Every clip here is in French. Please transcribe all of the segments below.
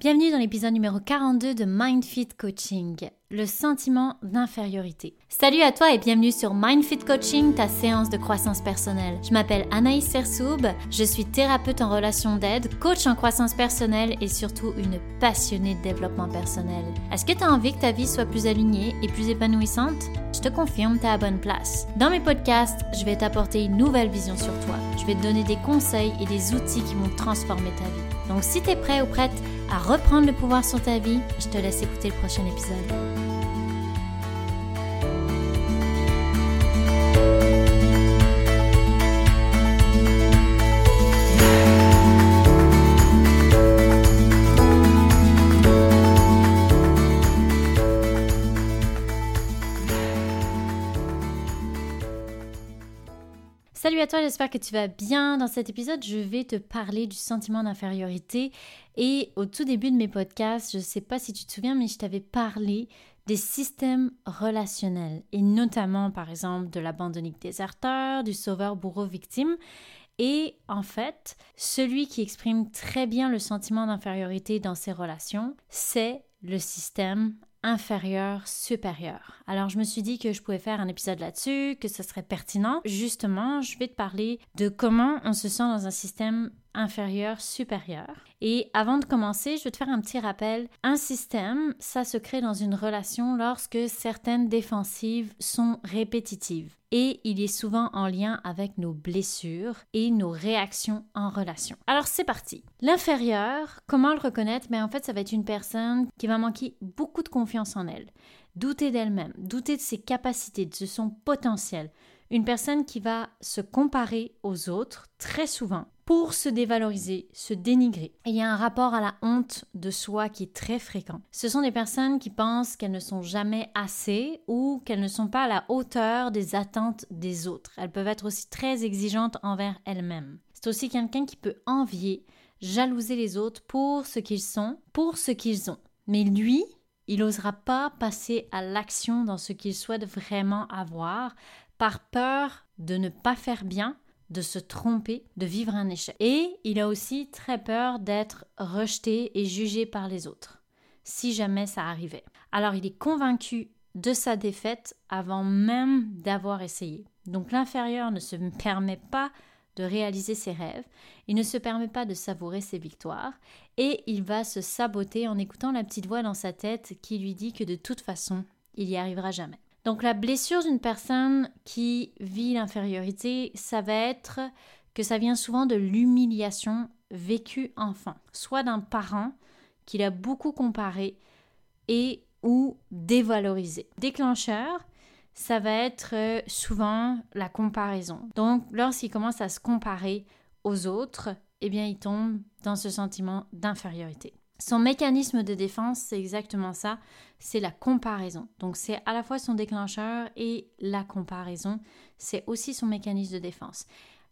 Bienvenue dans l'épisode numéro 42 de MindFit Coaching, le sentiment d'infériorité. Salut à toi et bienvenue sur MindFit Coaching, ta séance de croissance personnelle. Je m'appelle Anaïs Sersoub, je suis thérapeute en relation d'aide, coach en croissance personnelle et surtout une passionnée de développement personnel. Est-ce que tu as envie que ta vie soit plus alignée et plus épanouissante? Je te confirme, tu es à bonne place. Dans mes podcasts, je vais t'apporter une nouvelle vision sur toi. Je vais te donner des conseils et des outils qui vont transformer ta vie. Donc si tu es prêt ou prête à reprendre le pouvoir sur ta vie, je te laisse écouter le prochain épisode. Salut à toi, j'espère que tu vas bien. Dans cet épisode, je vais te parler du sentiment d'infériorité. Et au tout début de mes podcasts, je ne sais pas si tu te souviens, mais je t'avais parlé des systèmes relationnels, et notamment par exemple de l'abandonnique déserteur, du sauveur bourreau victime. Et en fait, celui qui exprime très bien le sentiment d'infériorité dans ses relations, c'est le système inférieur, supérieur. Alors je me suis dit que je pouvais faire un épisode là-dessus, que ce serait pertinent. Justement, je vais te parler de comment on se sent dans un système inférieur, supérieur. Et avant de commencer, je vais te faire un petit rappel. Un système, ça se crée dans une relation lorsque certaines défensives sont répétitives. Et il est souvent en lien avec nos blessures et nos réactions en relation. Alors c'est parti. L'inférieur, comment le reconnaître? Mais ben, en fait, ça va être une personne qui va manquer beaucoup de confiance en elle, douter d'elle-même, douter de ses capacités, de son potentiel. Une personne qui va se comparer aux autres très souvent pour se dévaloriser, se dénigrer. il y a un rapport à la honte de soi qui est très fréquent. Ce sont des personnes qui pensent qu'elles ne sont jamais assez ou qu'elles ne sont pas à la hauteur des attentes des autres. Elles peuvent être aussi très exigeantes envers elles-mêmes. C'est aussi quelqu'un qui peut envier, jalouser les autres pour ce qu'ils sont, pour ce qu'ils ont. Mais lui, il n'osera pas passer à l'action dans ce qu'il souhaite vraiment avoir par peur de ne pas faire bien de se tromper, de vivre un échec. Et il a aussi très peur d'être rejeté et jugé par les autres, si jamais ça arrivait. Alors il est convaincu de sa défaite avant même d'avoir essayé. Donc l'inférieur ne se permet pas de réaliser ses rêves, il ne se permet pas de savourer ses victoires, et il va se saboter en écoutant la petite voix dans sa tête qui lui dit que de toute façon, il n'y arrivera jamais. Donc la blessure d'une personne qui vit l'infériorité, ça va être que ça vient souvent de l'humiliation vécue enfant, soit d'un parent qui l'a beaucoup comparé et ou dévalorisé. Déclencheur, ça va être euh, souvent la comparaison. Donc lorsqu'il commence à se comparer aux autres, eh bien il tombe dans ce sentiment d'infériorité. Son mécanisme de défense, c'est exactement ça, c'est la comparaison. Donc c'est à la fois son déclencheur et la comparaison, c'est aussi son mécanisme de défense.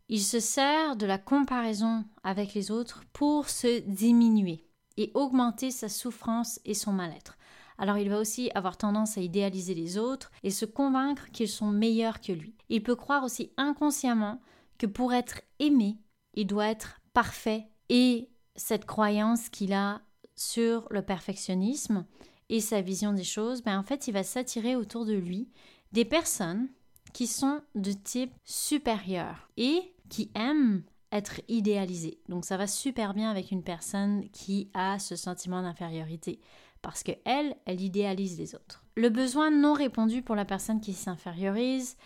Il se sert de la comparaison avec les autres pour se diminuer et augmenter sa souffrance et son mal-être. Alors il va aussi avoir tendance à idéaliser les autres et se convaincre qu'ils sont meilleurs que lui. Il peut croire aussi inconsciemment que pour être aimé, il doit être parfait et cette croyance qu'il a sur le perfectionnisme et sa vision des choses, ben en fait, il va s'attirer autour de lui des personnes qui sont de type supérieur et qui aiment être idéalisées. Donc ça va super bien avec une personne qui a ce sentiment d'infériorité parce que elle, elle idéalise les autres. Le besoin non répondu pour la personne qui s'infériorise,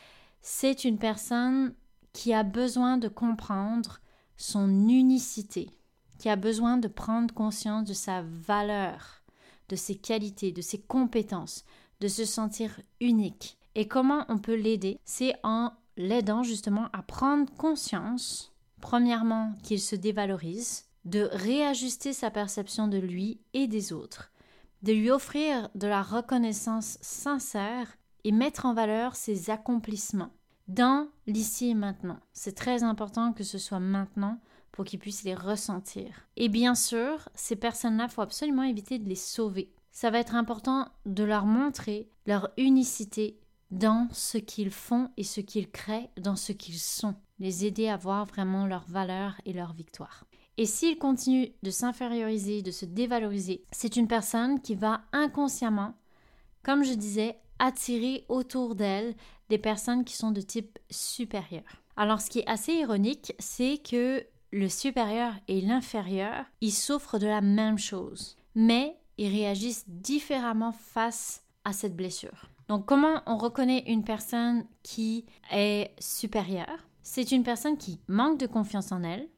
c'est une personne qui a besoin de comprendre son unicité, qui a besoin de prendre conscience de sa valeur, de ses qualités, de ses compétences, de se sentir unique. Et comment on peut l'aider? C'est en l'aidant justement à prendre conscience, premièrement, qu'il se dévalorise, de réajuster sa perception de lui et des autres, de lui offrir de la reconnaissance sincère et mettre en valeur ses accomplissements dans l'ici et maintenant. C'est très important que ce soit maintenant pour qu'ils puissent les ressentir. Et bien sûr, ces personnes-là, faut absolument éviter de les sauver. Ça va être important de leur montrer leur unicité dans ce qu'ils font et ce qu'ils créent, dans ce qu'ils sont. Les aider à voir vraiment leur valeur et leur victoire. Et s'il continue de s'inférioriser, de se dévaloriser, c'est une personne qui va inconsciemment, comme je disais, attirer autour d'elle des personnes qui sont de type supérieur. Alors ce qui est assez ironique, c'est que le supérieur et l'inférieur, ils souffrent de la même chose, mais ils réagissent différemment face à cette blessure. Donc comment on reconnaît une personne qui est supérieure? C'est une personne qui manque de confiance en elle,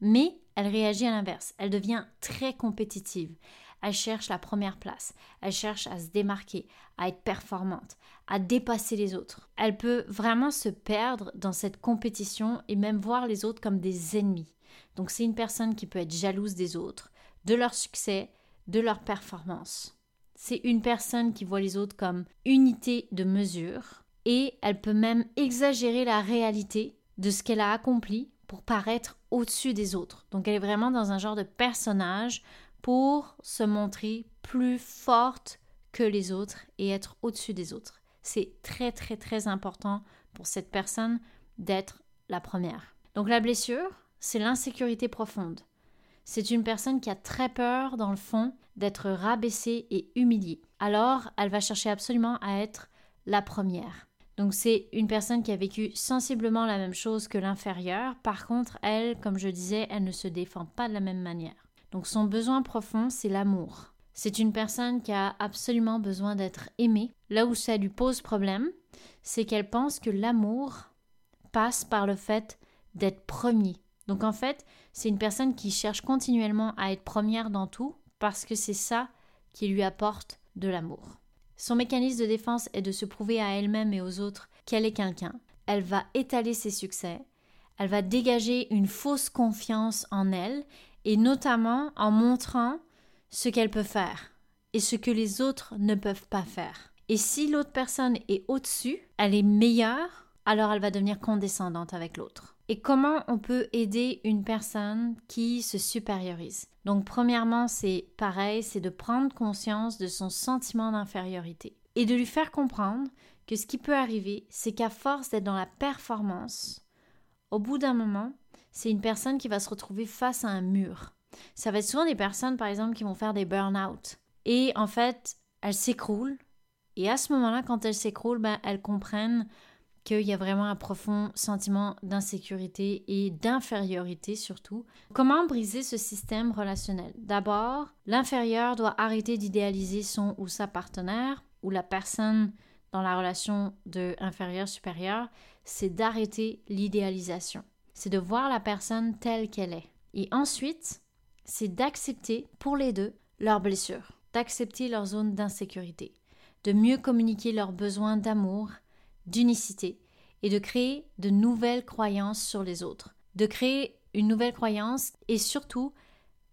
mais elle réagit à l'inverse. Elle devient très compétitive. Elle cherche la première place. Elle cherche à se démarquer, à être performante, à dépasser les autres. Elle peut vraiment se perdre dans cette compétition et même voir les autres comme des ennemis. Donc c'est une personne qui peut être jalouse des autres, de leur succès, de leur performance. C'est une personne qui voit les autres comme unité de mesure et elle peut même exagérer la réalité de ce qu'elle a accompli pour paraître au-dessus des autres. Donc elle est vraiment dans un genre de personnage pour se montrer plus forte que les autres et être au-dessus des autres. C'est très très très important pour cette personne d'être la première. Donc la blessure, c'est l'insécurité profonde. C'est une personne qui a très peur, dans le fond, d'être rabaissée et humiliée. Alors, elle va chercher absolument à être la première. Donc c'est une personne qui a vécu sensiblement la même chose que l'inférieure. Par contre, elle, comme je disais, elle ne se défend pas de la même manière. Donc son besoin profond, c'est l'amour. C'est une personne qui a absolument besoin d'être aimée. Là où ça lui pose problème, c'est qu'elle pense que l'amour passe par le fait d'être premier. Donc en fait, c'est une personne qui cherche continuellement à être première dans tout parce que c'est ça qui lui apporte de l'amour. Son mécanisme de défense est de se prouver à elle-même et aux autres qu'elle est quelqu'un. Elle va étaler ses succès, elle va dégager une fausse confiance en elle et notamment en montrant ce qu'elle peut faire et ce que les autres ne peuvent pas faire. Et si l'autre personne est au-dessus, elle est meilleure, alors elle va devenir condescendante avec l'autre. Et comment on peut aider une personne qui se supériorise Donc premièrement, c'est pareil, c'est de prendre conscience de son sentiment d'infériorité et de lui faire comprendre que ce qui peut arriver, c'est qu'à force d'être dans la performance, au bout d'un moment, c'est une personne qui va se retrouver face à un mur. Ça va être souvent des personnes, par exemple, qui vont faire des burn-out. Et en fait, elles s'écroulent. Et à ce moment-là, quand elles s'écroulent, ben, elles comprennent qu'il y a vraiment un profond sentiment d'insécurité et d'infériorité surtout. Comment briser ce système relationnel? D'abord, l'inférieur doit arrêter d'idéaliser son ou sa partenaire ou la personne dans la relation de inférieur-supérieur, c'est d'arrêter l'idéalisation. C'est de voir la personne telle qu'elle est. Et ensuite, c'est d'accepter pour les deux leurs blessures, d'accepter leur zone d'insécurité, de mieux communiquer leurs besoins d'amour d'unicité et de créer de nouvelles croyances sur les autres, de créer une nouvelle croyance et surtout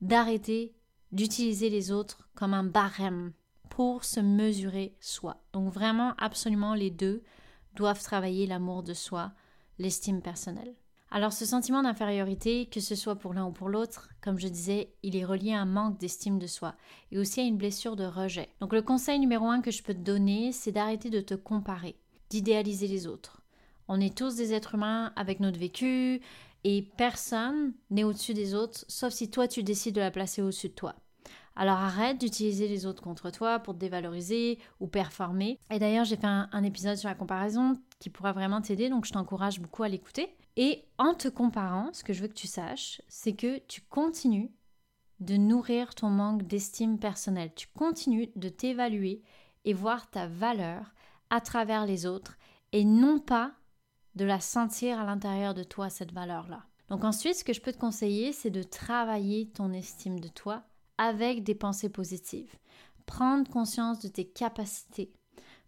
d'arrêter d'utiliser les autres comme un barème pour se mesurer soi. Donc vraiment, absolument, les deux doivent travailler l'amour de soi, l'estime personnelle. Alors ce sentiment d'infériorité, que ce soit pour l'un ou pour l'autre, comme je disais, il est relié à un manque d'estime de soi et aussi à une blessure de rejet. Donc le conseil numéro un que je peux te donner, c'est d'arrêter de te comparer d'idéaliser les autres. On est tous des êtres humains avec notre vécu et personne n'est au-dessus des autres, sauf si toi tu décides de la placer au-dessus de toi. Alors arrête d'utiliser les autres contre toi pour te dévaloriser ou performer. Et d'ailleurs, j'ai fait un, un, épisode sur la comparaison qui pourra vraiment t'aider, donc je t'encourage beaucoup à l'écouter. Et en te comparant, ce que je veux que tu saches, c'est que tu continues de nourrir ton manque d'estime personnelle. Tu continues de t'évaluer et voir ta valeur à travers les autres et non pas de la sentir à l'intérieur de toi, cette valeur-là. Donc ensuite, ce que je peux te conseiller, c'est de travailler ton estime de toi avec des pensées positives. Prendre conscience de tes capacités.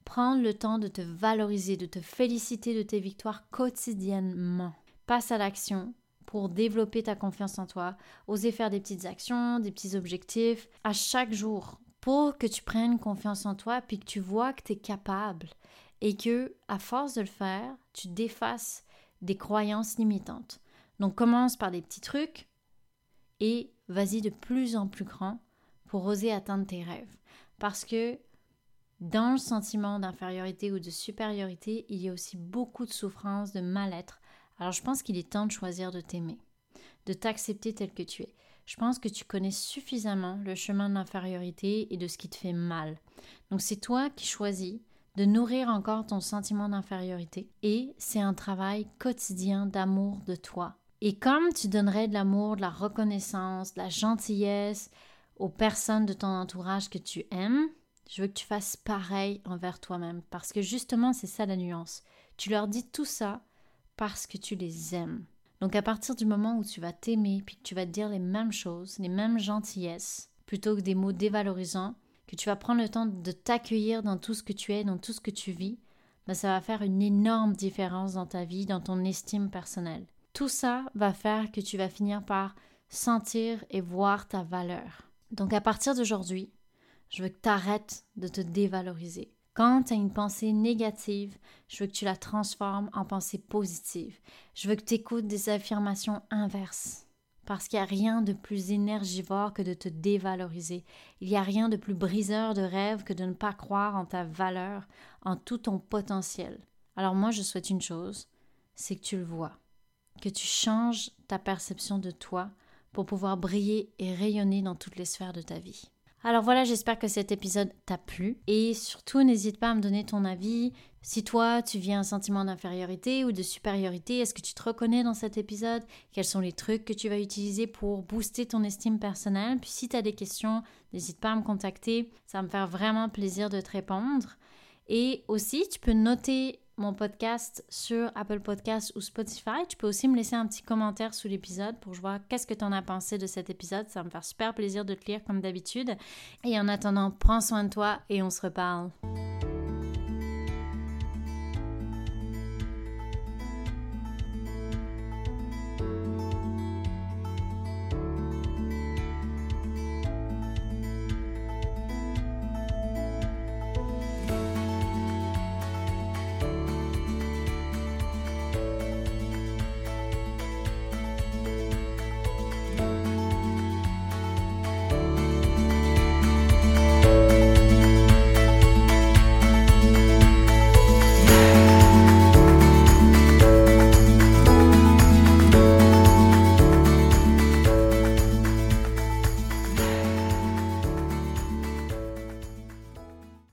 Prendre le temps de te valoriser, de te féliciter de tes victoires quotidiennement. Passe à l'action pour développer ta confiance en toi. Oser faire des petites actions, des petits objectifs à chaque jour pour que tu prennes confiance en toi puis que tu vois que tu es capable et que à force de le faire, tu défasses des croyances limitantes. Donc commence par des petits trucs et vas-y de plus en plus grand pour oser atteindre tes rêves parce que dans le sentiment d'infériorité ou de supériorité, il y a aussi beaucoup de souffrance, de mal-être. Alors je pense qu'il est temps de choisir de t'aimer de t'accepter tel que tu es. Je pense que tu connais suffisamment le chemin de l'infériorité et de ce qui te fait mal. Donc c'est toi qui choisis de nourrir encore ton sentiment d'infériorité et c'est un travail quotidien d'amour de toi. Et comme tu donnerais de l'amour, de la reconnaissance, de la gentillesse aux personnes de ton entourage que tu aimes, je veux que tu fasses pareil envers toi-même parce que justement c'est ça la nuance. Tu leur dis tout ça parce que tu les aimes. Donc à partir du moment où tu vas t'aimer puis que tu vas te dire les mêmes choses, les mêmes gentillesses, plutôt que des mots dévalorisants, que tu vas prendre le temps de t'accueillir dans tout ce que tu es, dans tout ce que tu vis, ben ça va faire une énorme différence dans ta vie, dans ton estime personnelle. Tout ça va faire que tu vas finir par sentir et voir ta valeur. Donc à partir d'aujourd'hui, je veux que tu arrêtes de te dévaloriser. Quand tu as une pensée négative, je veux que tu la transformes en pensée positive. Je veux que tu écoutes des affirmations inverses. Parce qu'il n'y a rien de plus énergivore que de te dévaloriser. Il n'y a rien de plus briseur de rêve que de ne pas croire en ta valeur, en tout ton potentiel. Alors moi, je souhaite une chose, c'est que tu le vois, que tu changes ta perception de toi pour pouvoir briller et rayonner dans toutes les sphères de ta vie. Alors voilà, j'espère que cet épisode t'a plu et surtout n'hésite pas à me donner ton avis. Si toi tu vis un sentiment d'infériorité ou de supériorité, est-ce que tu te reconnais dans cet épisode? Quels sont les trucs que tu vas utiliser pour booster ton estime personnelle? Puis si tu as des questions, n'hésite pas à me contacter, ça va me faire vraiment plaisir de te répondre. Et aussi, tu peux noter mon podcast sur Apple Podcast ou Spotify. Tu peux aussi me laisser un petit commentaire sous l'épisode pour voir qu'est-ce que tu en as pensé de cet épisode. Ça va me faire super plaisir de te lire comme d'habitude. Et en attendant, prends soin de toi et on se reparle.